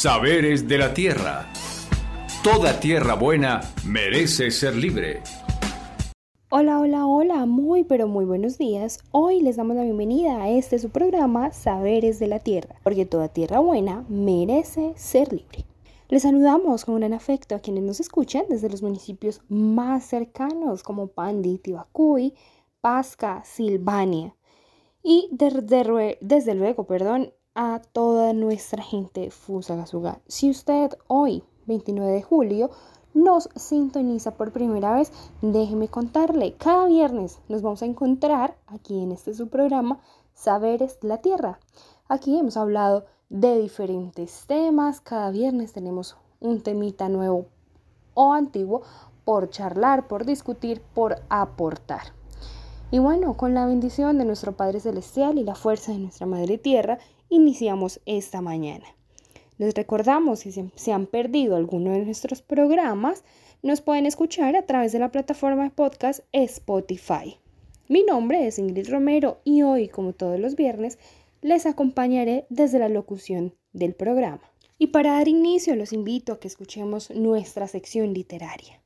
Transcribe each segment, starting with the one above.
Saberes de la Tierra. Toda tierra buena merece ser libre. Hola, hola, hola, muy pero muy buenos días. Hoy les damos la bienvenida a este su programa Saberes de la Tierra, porque toda tierra buena merece ser libre. Les saludamos con gran afecto a quienes nos escuchan desde los municipios más cercanos como Pandi, Tibacuy, Pasca, Silvania. Y desde luego, perdón, a toda nuestra gente Fusagasugá. Si usted hoy, 29 de julio, nos sintoniza por primera vez, déjeme contarle, cada viernes nos vamos a encontrar aquí en este su programa Saberes de la Tierra. Aquí hemos hablado de diferentes temas, cada viernes tenemos un temita nuevo o antiguo por charlar, por discutir, por aportar. Y bueno, con la bendición de nuestro Padre Celestial y la fuerza de nuestra Madre Tierra, iniciamos esta mañana. Les recordamos si se han perdido alguno de nuestros programas, nos pueden escuchar a través de la plataforma de podcast Spotify. Mi nombre es Ingrid Romero y hoy, como todos los viernes, les acompañaré desde la locución del programa. Y para dar inicio, los invito a que escuchemos nuestra sección literaria.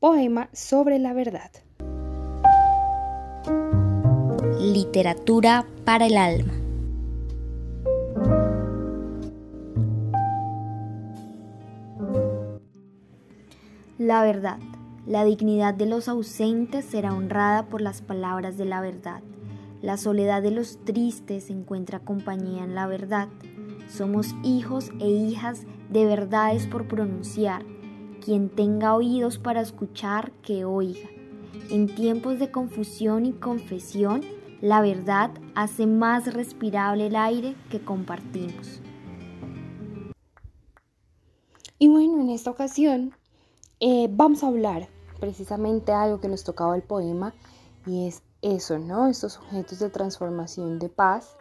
Poema sobre la verdad. Literatura para el alma. La verdad. La dignidad de los ausentes será honrada por las palabras de la verdad. La soledad de los tristes encuentra compañía en la verdad. Somos hijos e hijas de verdades por pronunciar. Quien tenga oídos para escuchar, que oiga. En tiempos de confusión y confesión, la verdad hace más respirable el aire que compartimos. Y bueno, en esta ocasión eh, vamos a hablar precisamente algo que nos tocaba el poema y es eso, ¿no? Estos objetos de transformación de paz,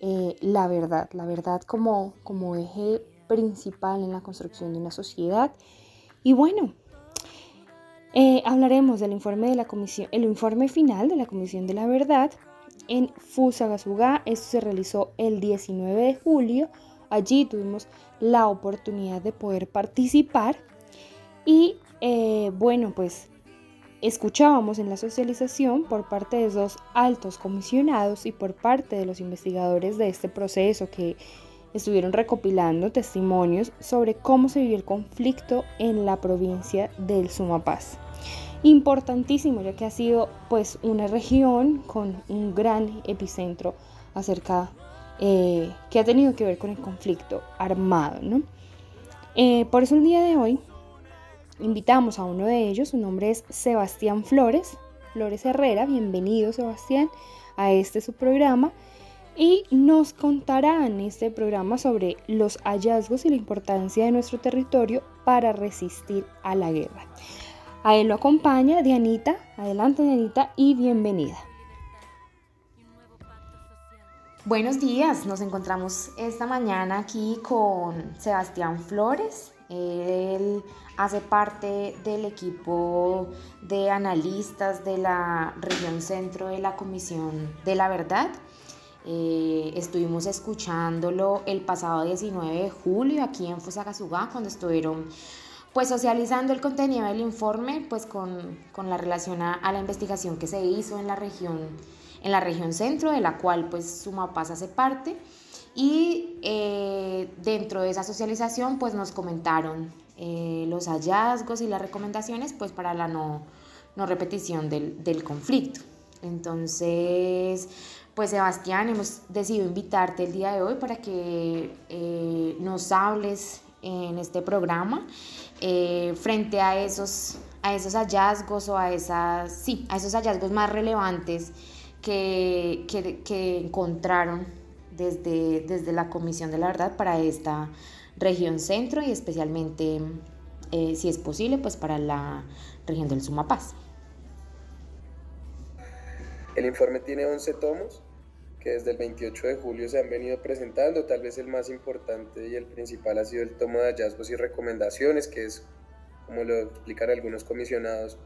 eh, la verdad, la verdad como, como eje principal en la construcción de una sociedad. Y bueno, eh, hablaremos del informe de la comisión, el informe final de la Comisión de la Verdad en Fusagasugá. Esto se realizó el 19 de julio. Allí tuvimos la oportunidad de poder participar y eh, bueno, pues escuchábamos en la socialización por parte de dos altos comisionados y por parte de los investigadores de este proceso que estuvieron recopilando testimonios sobre cómo se vivió el conflicto en la provincia del Sumapaz. Importantísimo ya que ha sido pues una región con un gran epicentro acerca eh, que ha tenido que ver con el conflicto armado. ¿no? Eh, por eso el día de hoy invitamos a uno de ellos, su nombre es Sebastián Flores, Flores Herrera, bienvenido Sebastián a este su programa y nos contará en este programa sobre los hallazgos y la importancia de nuestro territorio para resistir a la guerra. A él lo acompaña Dianita, adelante Dianita y bienvenida. Buenos días, nos encontramos esta mañana aquí con Sebastián Flores. Él hace parte del equipo de analistas de la región centro de la Comisión de la Verdad. Eh, estuvimos escuchándolo el pasado 19 de julio aquí en Fusagasugá cuando estuvieron pues socializando el contenido del informe pues con, con la relación a, la investigación que se hizo en la región en la región centro de la cual pues Sumapaz hace parte y eh, dentro de esa socialización pues nos comentaron eh, los hallazgos y las recomendaciones pues para la no, no repetición del, del, conflicto. Entonces, pues Sebastián, hemos decidido invitarte el día de hoy para que eh, nos hables en este programa eh, frente a esos, a esos hallazgos o a, esas, sí, a esos hallazgos más relevantes que, que, que encontraron desde, desde la Comisión de la Verdad para esta región centro y especialmente, eh, si es posible, pues para la región del Sumapaz. El informe tiene 11 tomos que desde el 28 de julio se han venido presentando. Tal vez el más importante y el principal ha sido el tomo de hallazgos y recomendaciones, que es, como lo explican algunos comisionados,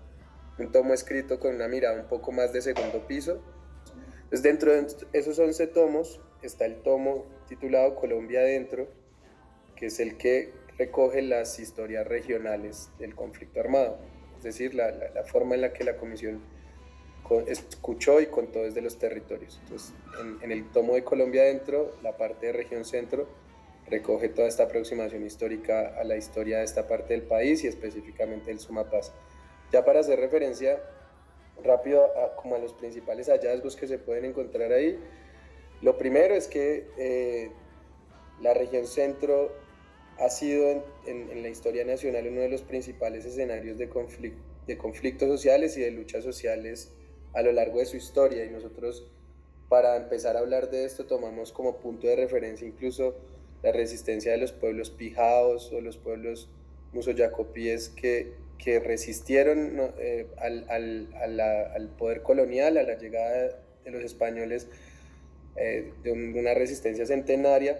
un tomo escrito con una mirada un poco más de segundo piso. Entonces, dentro de esos 11 tomos está el tomo titulado Colombia Adentro, que es el que recoge las historias regionales del conflicto armado, es decir, la, forma en la que la comisión escuchó y contó desde los territorios. Entonces, en, el tomo de Colombia Adentro, la parte de región centro recoge toda esta aproximación histórica a la historia de esta parte del país y específicamente el Sumapaz. Ya para hacer referencia rápido a, como a los principales hallazgos que se pueden encontrar ahí, lo primero es que eh, la región centro ha sido en, la historia nacional uno de los principales escenarios de, de conflictos sociales y de luchas sociales a lo largo de su historia. Y nosotros para empezar a hablar de esto tomamos como punto de referencia incluso la resistencia de los pueblos pijaos o los pueblos musoyacopíes que, que resistieron eh, al, poder colonial, a la llegada de los españoles eh, de una resistencia centenaria,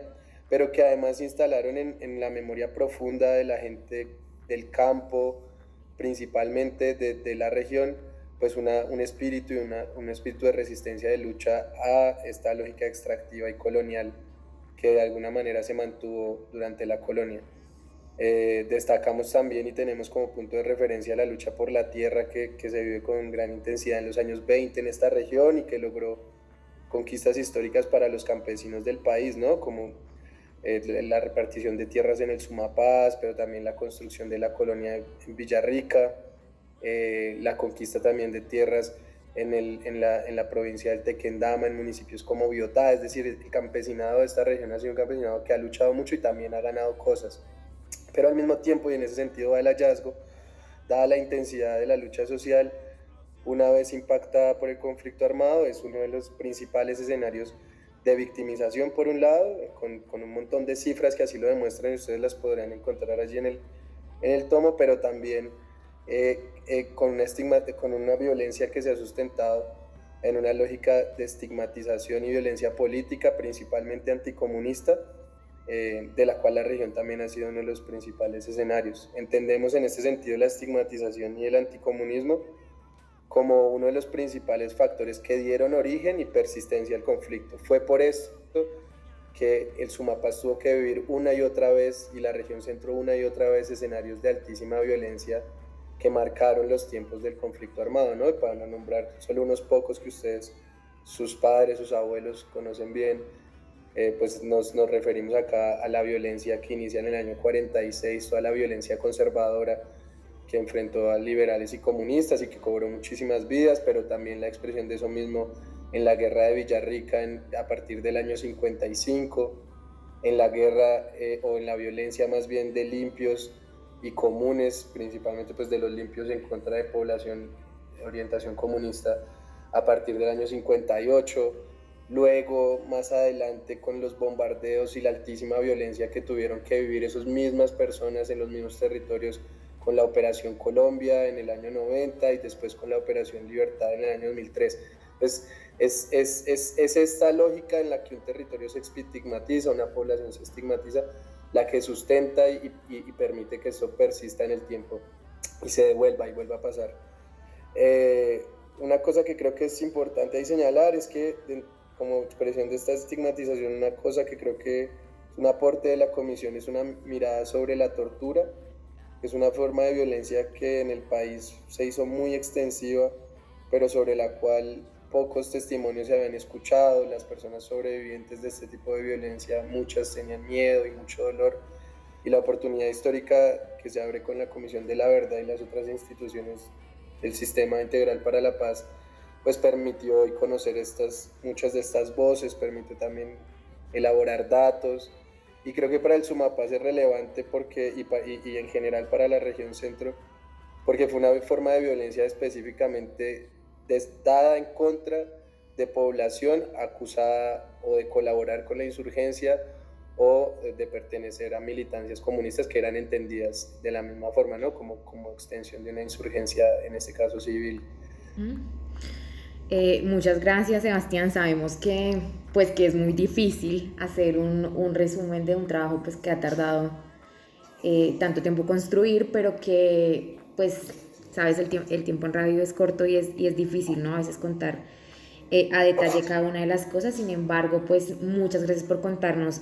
pero que además se instalaron en, en, la memoria profunda de la gente del campo, principalmente de, de la región, pues una, un espíritu y una, un espíritu de resistencia, de lucha a esta lógica extractiva y colonial que de alguna manera se mantuvo durante la colonia. Eh, destacamos también y tenemos como punto de referencia la lucha por la tierra que, que, se vive con gran intensidad en los años 20 en esta región y que logró conquistas históricas para los campesinos del país, ¿no? como eh, la repartición de tierras en el Sumapaz, pero también la construcción de la colonia en Villarrica, eh, la conquista también de tierras en, el, en, la, en, la, provincia del Tequendama, en municipios como Biotá, es decir, el campesinado de esta región ha sido un campesinado que ha luchado mucho y también ha ganado cosas. Pero al mismo tiempo, y en ese sentido va el hallazgo, dada la intensidad de la lucha social, una vez impactada por el conflicto armado, es uno de los principales escenarios de victimización por un lado, con, con un montón de cifras que así lo demuestran y ustedes las podrán encontrar allí en el, en el tomo, pero también eh, eh, con, una estigma, con una violencia que se ha sustentado en una lógica de estigmatización y violencia política, principalmente anticomunista, eh, de la cual la región también ha sido uno de los principales escenarios. Entendemos en este sentido la estigmatización y el anticomunismo como uno de los principales factores que dieron origen y persistencia al conflicto. Fue por esto que el Sumapaz tuvo que vivir una y otra vez y la región centro una y otra vez escenarios de altísima violencia que marcaron los tiempos del conflicto armado, ¿no? Para no nombrar solo unos pocos que ustedes, sus padres, sus abuelos conocen bien, eh, pues nos, nos, referimos acá a la violencia que inicia en el año 46, toda la violencia conservadora que enfrentó a liberales y comunistas y que cobró muchísimas vidas, pero también la expresión de eso mismo en la guerra de Villarrica a partir del año 55, en la guerra eh, o en la violencia más bien de limpios y comunes, principalmente pues de los limpios en contra de población de orientación comunista a partir del año 58, luego más adelante con los bombardeos y la altísima violencia que tuvieron que vivir esas mismas personas en los mismos territorios con la Operación Colombia en el año 90 y después con la Operación Libertad en el año 2003. Pues es, es, es, es esta lógica en la que un territorio se estigmatiza, una población se estigmatiza, la que sustenta y, permite que eso persista en el tiempo y se devuelva y vuelva a pasar. Eh, una cosa que creo que es importante señalar es que como expresión de esta estigmatización, una cosa que creo que es un aporte de la comisión es una mirada sobre la tortura, es una forma de violencia que en el país se hizo muy extensiva, pero sobre la cual pocos testimonios se habían escuchado, las personas sobrevivientes de este tipo de violencia, muchas tenían miedo y mucho dolor, y la oportunidad histórica que se abre con la Comisión de la Verdad y las otras instituciones del Sistema Integral para la Paz, pues permitió hoy conocer estas, muchas de estas voces, permite también elaborar datos, y creo que para el Sumapaz es relevante porque, y, y, y en general para la región centro, porque fue una forma de violencia específicamente dada en contra de población acusada o de colaborar con la insurgencia o de pertenecer a militancias comunistas que eran entendidas de la misma forma, ¿no? Como, como extensión de una insurgencia, en este caso civil. Mm. Eh, muchas gracias, Sebastián. Sabemos que, pues, que es muy difícil hacer un, un resumen de un trabajo pues, que ha tardado eh, tanto tiempo construir, pero que, pues, sabes, el, el tiempo en radio es corto y es, y es difícil, ¿no? A veces contar eh, a detalle cada una de las cosas, sin embargo, pues muchas gracias por contarnos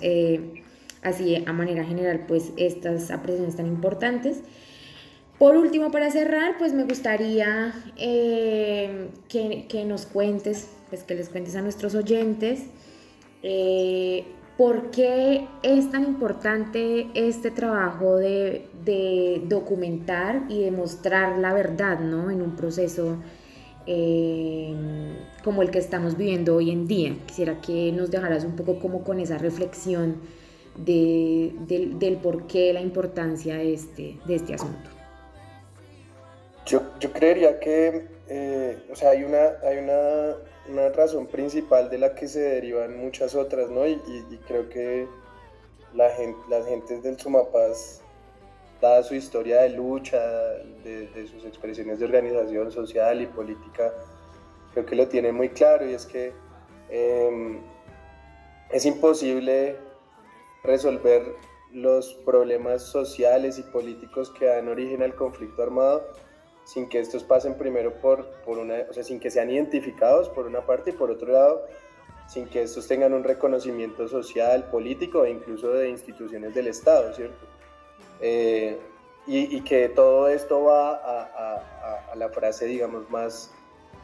así a manera general, pues estas apreciaciones tan importantes. Por último, para cerrar, pues me gustaría eh, que, nos cuentes, pues que les cuentes a nuestros oyentes, eh, por qué es tan importante este trabajo de, documentar y de mostrar la verdad, ¿no? En un proceso eh, como el que estamos viviendo hoy en día. Quisiera que nos dejaras un poco como con esa reflexión del por qué la importancia de este, de este asunto. Yo, yo creería que, eh, o sea, hay una, hay una, una, razón principal de la que se derivan muchas otras, ¿no? Y, creo que la gente, las gentes del Sumapaz, dada su historia de lucha, de, de, sus expresiones de organización social y política, creo que lo tienen muy claro y es que em, es imposible resolver los problemas sociales y políticos que dan origen al conflicto armado sin que estos pasen primero por, por una, o sea, sin que sean identificados por una parte y por otro lado, sin que estos tengan un reconocimiento social, político e incluso de instituciones del Estado, ¿cierto? Eh, y, y, que todo esto va a, a, a, la frase, digamos, más,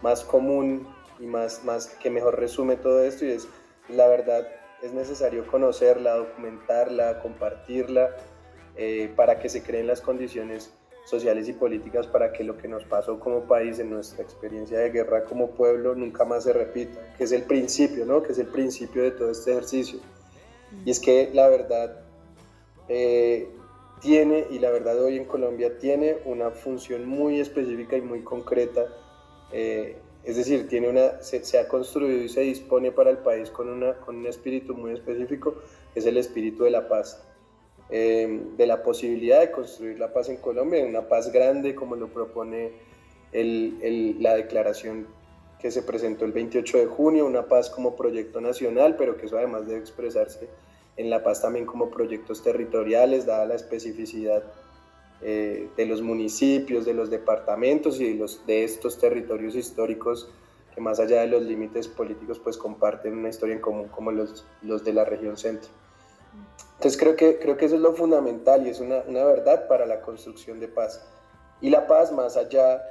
más común y más, más que mejor resume todo esto y es, la verdad, es necesario conocerla, documentarla, compartirla, eh, para que se creen las condiciones sociales y políticas para que lo que nos pasó como país en nuestra experiencia de guerra como pueblo nunca más se repita, que es el principio, ¿no? Que es el principio de todo este ejercicio. Y es que la verdad eh, tiene, y la verdad hoy en Colombia tiene una función muy específica y muy concreta, eh, es decir, tiene una, se, ha construido y se dispone para el país con, una, con un espíritu muy específico, es el espíritu de la paz. Em, de la posibilidad de construir la paz en Colombia, una paz grande como lo propone la declaración que se presentó el 28 de junio, una paz como proyecto nacional, pero que eso además debe expresarse en la paz también como proyectos territoriales, dada la especificidad eh, de los municipios, de los departamentos y de, los, de estos territorios históricos que más allá de los límites políticos pues comparten una historia en común como los, los de la región centro. Entonces creo que, creo que eso es lo fundamental y es una, una verdad para la construcción de paz. Y la paz más allá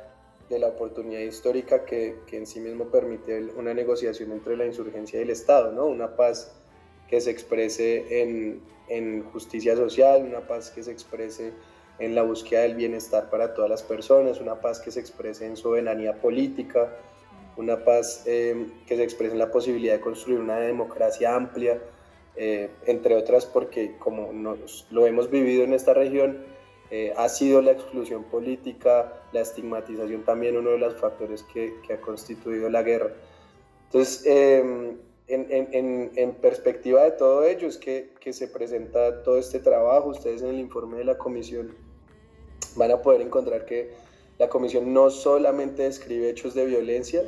de la oportunidad histórica que, que, en sí mismo permite una negociación entre la insurgencia y el Estado, ¿no? Una paz que se exprese en, en, justicia social, una paz que se exprese en la búsqueda del bienestar para todas las personas, una paz que se exprese en soberanía política, una paz eh, que se exprese en la posibilidad de construir una democracia amplia, eh, entre otras porque como nos, lo hemos vivido en esta región, eh, ha sido la exclusión política, la estigmatización también uno de los factores que, que ha constituido la guerra. Entonces, em, en, en, en, perspectiva de todo ello es que, que, se presenta todo este trabajo, ustedes en el informe de la comisión van a poder encontrar que la comisión no solamente describe hechos de violencia,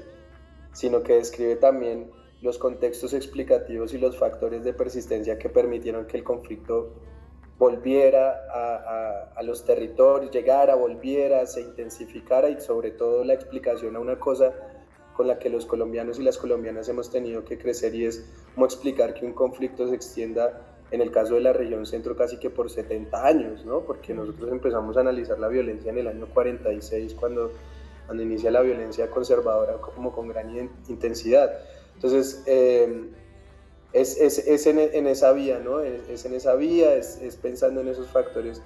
sino que describe también los contextos explicativos y los factores de persistencia que permitieron que el conflicto volviera a, los territorios, llegara, volviera, se intensificara y sobre todo la explicación a una cosa con la que los colombianos y las colombianas hemos tenido que crecer y es cómo explicar que un conflicto se extienda en el caso de la región centro casi que por 70 años, ¿no? Porque nosotros empezamos a analizar la violencia en el año 46 cuando, cuando inicia la violencia conservadora como con gran intensidad. Entonces, em, es, es, es en, en, esa vía, ¿no? Es, en esa vía, es, pensando en esos factores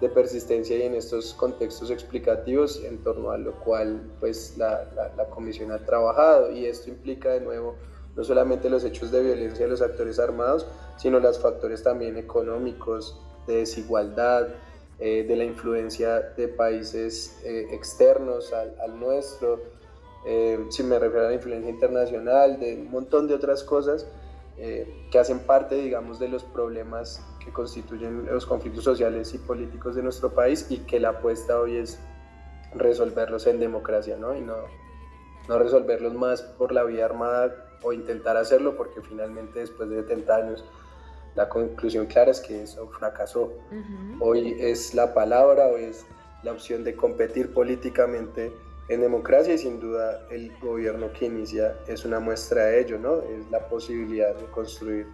de persistencia y en estos contextos explicativos en torno a lo cual pues la, la, comisión ha trabajado y esto implica de nuevo no solamente los hechos de violencia de los actores armados, sino los factores también económicos, de desigualdad, eh, de la influencia de países eh, externos al, al nuestro, eh, si me refiero a la influencia internacional, de un montón de otras cosas eh, que hacen parte, digamos, de los problemas que constituyen los conflictos sociales y políticos de nuestro país y que la apuesta hoy es resolverlos en democracia, ¿no? Y no, no resolverlos más por la vía armada o intentar hacerlo porque finalmente después de 70 años la conclusión clara es que eso fracasó. Hoy es la palabra, hoy es la opción de competir políticamente en democracia y sin duda el gobierno que inicia es una muestra de ello, ¿no? Es la posibilidad de construir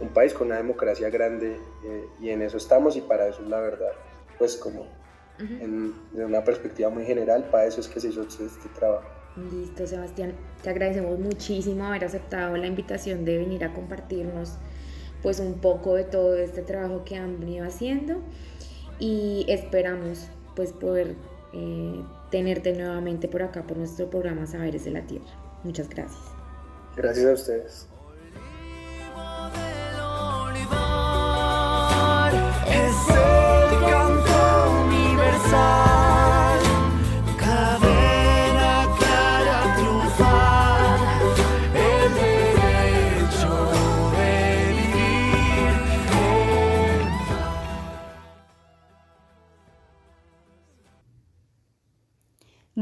un país con una democracia grande eh, y en eso estamos y para eso es la verdad, pues como en, de una perspectiva muy general, para eso es que se hizo este trabajo. Listo, Sebastián, te agradecemos muchísimo haber aceptado la invitación de venir a compartirnos pues un poco de todo este trabajo que han venido haciendo y esperamos pues poder eh, tenerte nuevamente por acá por nuestro programa Saberes de la Tierra. Muchas gracias. Gracias a ustedes.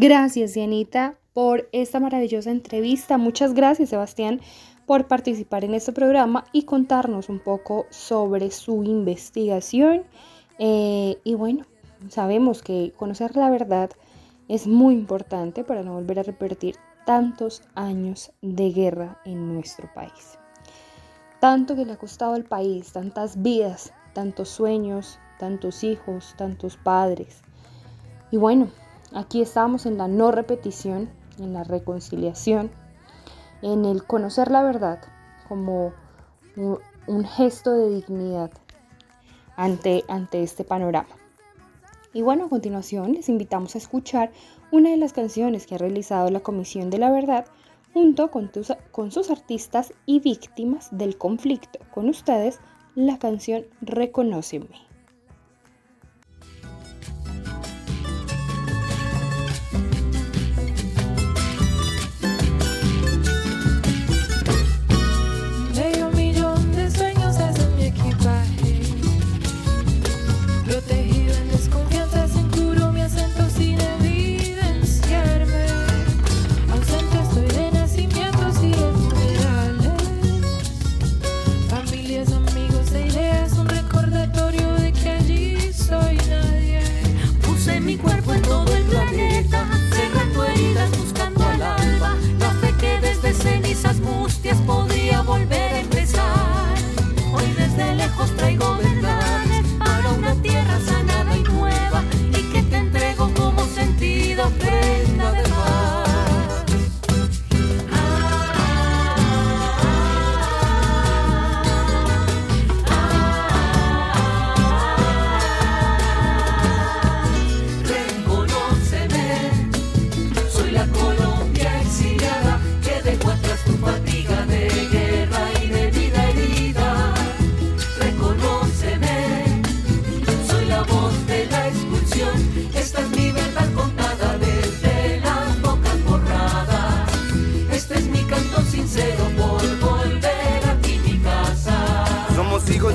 Gracias, Dianita, por esta maravillosa entrevista. Muchas gracias, Sebastián, por participar en este programa y contarnos un poco sobre su investigación. Eh, y bueno, sabemos que conocer la verdad es muy importante para no volver a repetir tantos años de guerra en nuestro país. Tanto que le ha costado al país, tantas vidas, tantos sueños, tantos hijos, tantos padres. Y bueno, Aquí estamos en la no repetición, en la reconciliación, en el conocer la verdad como un gesto de dignidad ante, ante este panorama. Y bueno, a continuación les invitamos a escuchar una de las canciones que ha realizado la Comisión de la Verdad junto con, con sus artistas y víctimas del conflicto. Con ustedes, la canción Reconóceme.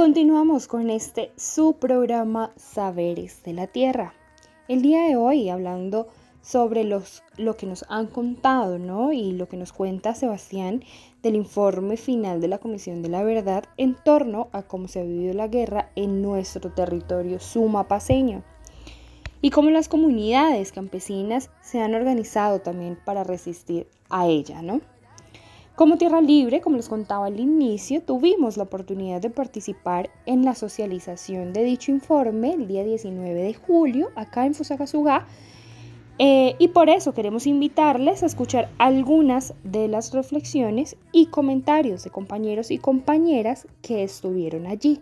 continuamos con este su programa Saberes de la Tierra. El día de hoy hablando sobre los, lo que nos han contado, ¿no? Y lo que nos cuenta Sebastián del informe final de la Comisión de la Verdad en torno a cómo se ha vivido la guerra en nuestro territorio sumapaseño y cómo las comunidades campesinas se han organizado también para resistir a ella, ¿no? Como Tierra Libre, como les contaba al inicio, tuvimos la oportunidad de participar en la socialización de dicho informe el día 19 de julio acá en Fusagasugá Eh, y por eso queremos invitarles a escuchar algunas de las reflexiones y comentarios de compañeros y compañeras que estuvieron allí.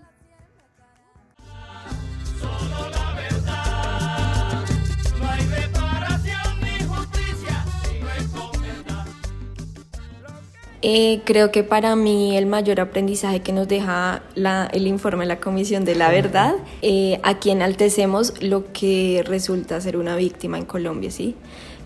Eh, creo que para mí el mayor aprendizaje que nos deja el informe de la Comisión de la Verdad, eh, aquí enaltecemos lo que resulta ser una víctima en Colombia, ¿sí?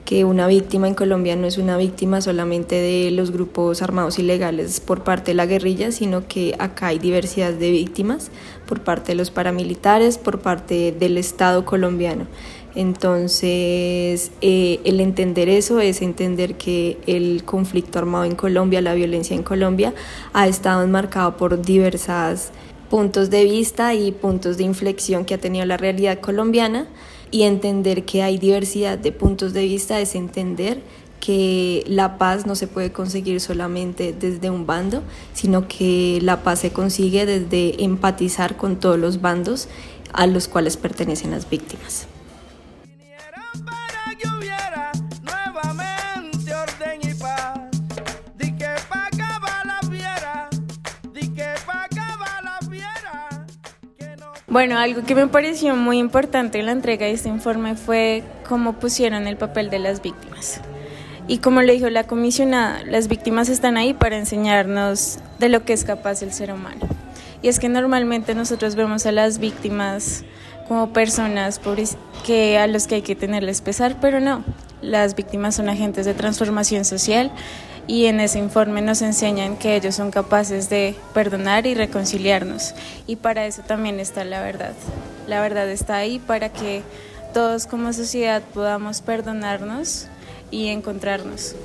que una víctima en Colombia no es una víctima solamente de los grupos armados ilegales por parte de la guerrilla, sino que acá hay diversidad de víctimas por parte de los paramilitares, por parte del Estado colombiano. Entonces, eh, el entender eso es entender que el conflicto armado en Colombia, la violencia en Colombia, ha estado enmarcado por diversos puntos de vista y puntos de inflexión que ha tenido la realidad colombiana y entender que hay diversidad de puntos de vista es entender que la paz no se puede conseguir solamente desde un bando, sino que la paz se consigue desde empatizar con todos los bandos a los cuales pertenecen las víctimas. Bueno, algo que me pareció muy importante en la entrega de este informe fue cómo pusieron el papel de las víctimas. Y como lo dijo la comisionada, las víctimas están ahí para enseñarnos de lo que es capaz el ser humano. Y es que normalmente nosotros vemos a las víctimas como personas que a los que hay que tenerles pesar, pero no. Las víctimas son agentes de transformación social y en ese informe nos enseñan que ellos son capaces de perdonar y reconciliarnos. Y para eso también está la verdad. La verdad está ahí para que todos como sociedad podamos perdonarnos y encontrarnos.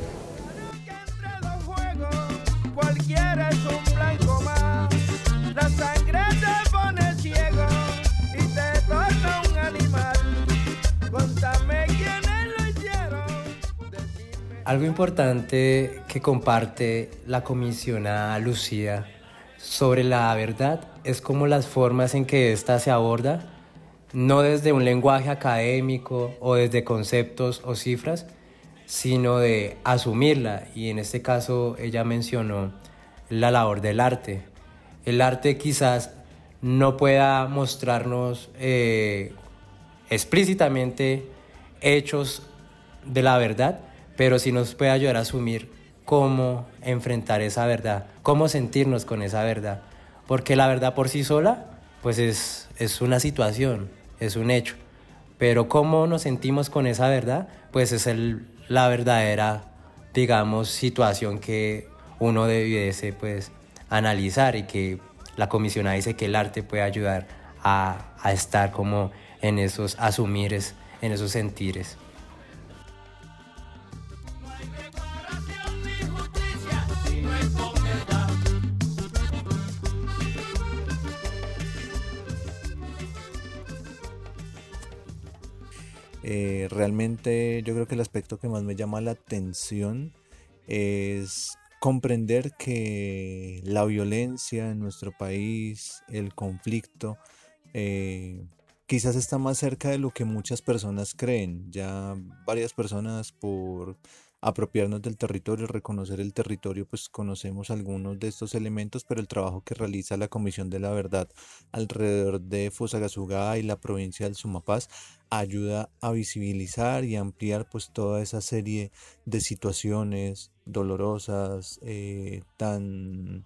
Algo importante que comparte la comisionada Lucía sobre la verdad es como las formas en que ésta se aborda, no desde un lenguaje académico o desde conceptos o cifras, sino de asumirla. Y en este caso ella mencionó la labor del arte. El arte quizás no pueda mostrarnos eh, explícitamente hechos de la verdad, pero sí nos puede ayudar a asumir cómo enfrentar esa verdad, cómo sentirnos con esa verdad. Porque la verdad por sí sola, pues es, es una situación, es un hecho. Pero cómo nos sentimos con esa verdad, pues es el, la verdadera, digamos, situación que uno debiese pues analizar y que la comisionada dice que el arte puede ayudar a, a estar como en esos asumires, en esos sentires. Eh, realmente yo creo que el aspecto que más me llama la atención es comprender que la violencia en nuestro país, el conflicto, eh, quizás está más cerca de lo que muchas personas creen. Ya varias personas por apropiarnos del territorio, reconocer el territorio, pues conocemos algunos de estos elementos, pero el trabajo que realiza la Comisión de la Verdad alrededor de Fusagasugá y la provincia del Sumapaz ayuda a visibilizar y ampliar pues toda esa serie de situaciones dolorosas, eh, tan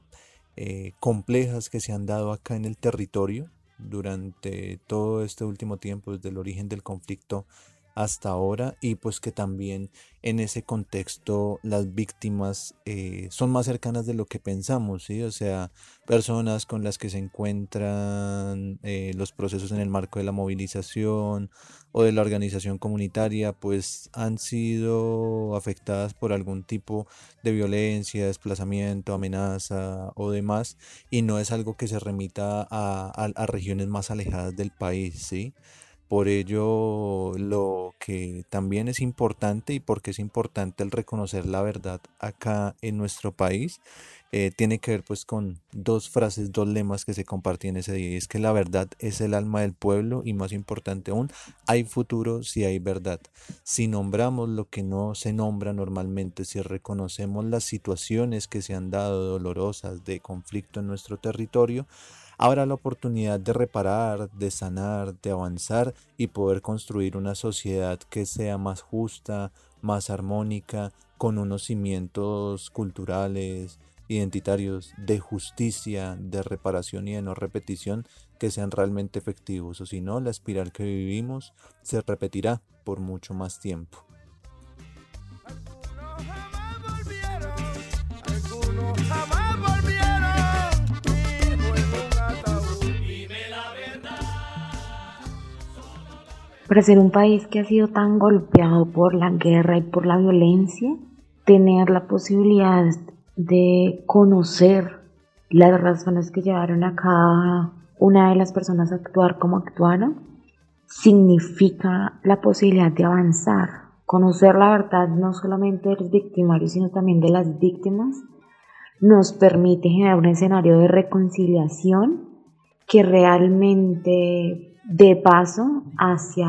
eh, complejas que se han dado acá en el territorio durante todo este último tiempo, desde el origen del conflicto hasta ahora y pues que también en ese contexto las víctimas eh, son más cercanas de lo que pensamos, ¿sí? O sea, personas con las que se encuentran eh, los procesos en el marco de la movilización o de la organización comunitaria, pues han sido afectadas por algún tipo de violencia, desplazamiento, amenaza o demás, y no es algo que se remita a, a regiones más alejadas del país, ¿sí? Por ello, lo que también es importante y porque es importante el reconocer la verdad acá en nuestro país, eh, tiene que ver pues con dos frases, dos lemas que se compartían ese día. Es que la verdad es el alma del pueblo y más importante aún, hay futuro si hay verdad. Si nombramos lo que no se nombra normalmente, si reconocemos las situaciones que se han dado dolorosas de conflicto en nuestro territorio, habrá la oportunidad de reparar, de sanar, de avanzar y poder construir una sociedad que sea más justa, más armónica, con unos cimientos culturales, identitarios de justicia, de reparación y de no repetición que sean realmente efectivos, o si no, la espiral que vivimos se repetirá por mucho más tiempo. Para ser un país que ha sido tan golpeado por la guerra y por la violencia, tener la posibilidad de conocer las razones que llevaron a cada una de las personas a actuar como actuaron, significa la posibilidad de avanzar. Conocer la verdad no solamente de los victimarios, sino también de las víctimas, nos permite generar un escenario de reconciliación que realmente dé paso hacia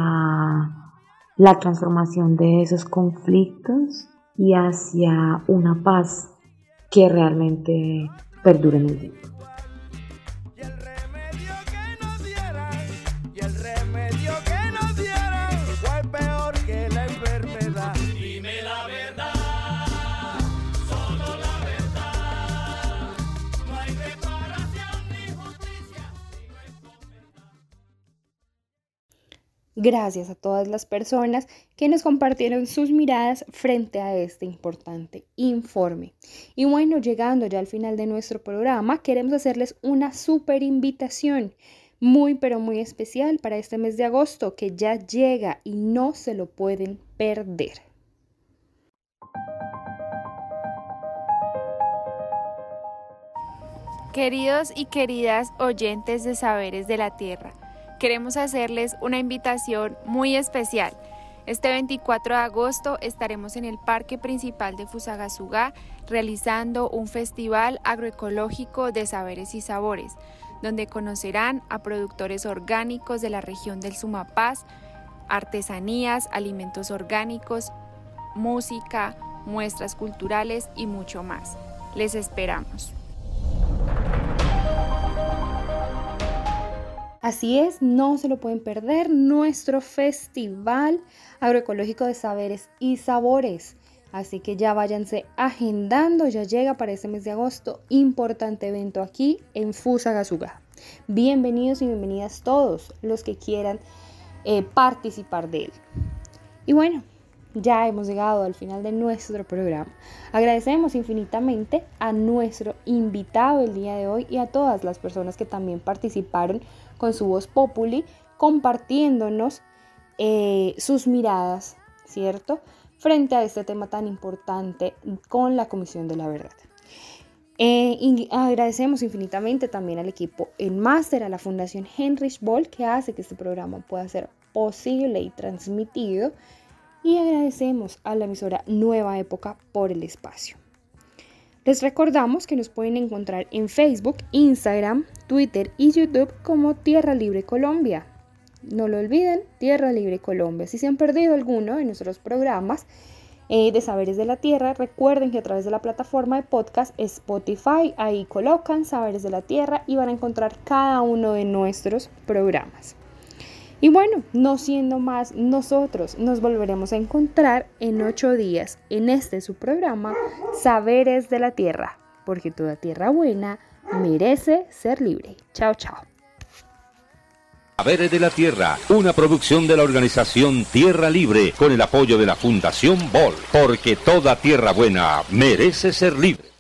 la transformación de esos conflictos y hacia una paz que realmente perdure en el tiempo. Gracias a todas las personas que nos compartieron sus miradas frente a este importante informe. Y bueno, llegando ya al final de nuestro programa, queremos hacerles una súper invitación muy pero muy especial para este mes de agosto que ya llega y no se lo pueden perder. Queridos y queridas oyentes de Saberes de la Tierra, queremos hacerles una invitación muy especial. Este 24 de agosto estaremos en el Parque Principal de Fusagasugá realizando un festival agroecológico de saberes y sabores, donde conocerán a productores orgánicos de la región del Sumapaz, artesanías, alimentos orgánicos, música, muestras culturales y mucho más. Les esperamos. Así es, no se lo pueden perder nuestro Festival Agroecológico de Saberes y Sabores. Así que ya váyanse agendando, ya llega para este mes de agosto, importante evento aquí en Fusagasugá. Bienvenidos y bienvenidas todos los que quieran eh, participar de él. Y bueno, ya hemos llegado al final de nuestro programa. Agradecemos infinitamente a nuestro invitado el día de hoy y a todas las personas que también participaron con su voz populi, compartiéndonos eh, sus miradas, ¿cierto? Frente a este tema tan importante con la Comisión de la Verdad. Eh, y agradecemos infinitamente también al equipo en máster, a la Fundación Heinrich Boll, que hace que este programa pueda ser posible y transmitido. Y agradecemos a la emisora Nueva Época por el espacio. Les recordamos que nos pueden encontrar en Facebook, Instagram, Twitter y YouTube como Tierra Libre Colombia. No lo olviden, Tierra Libre Colombia. Si se han perdido alguno de nuestros programas eh, de Saberes de la Tierra, recuerden que a través de la plataforma de podcast Spotify, ahí colocan Saberes de la Tierra y van a encontrar cada uno de nuestros programas. Y bueno, no siendo más, nosotros nos volveremos a encontrar en ocho días en este su programa Saberes de la Tierra, porque toda tierra buena merece ser libre. Chao, chao. Saberes de la Tierra, una producción de la organización Tierra Libre con el apoyo de la Fundación Bol, porque toda tierra buena merece ser libre.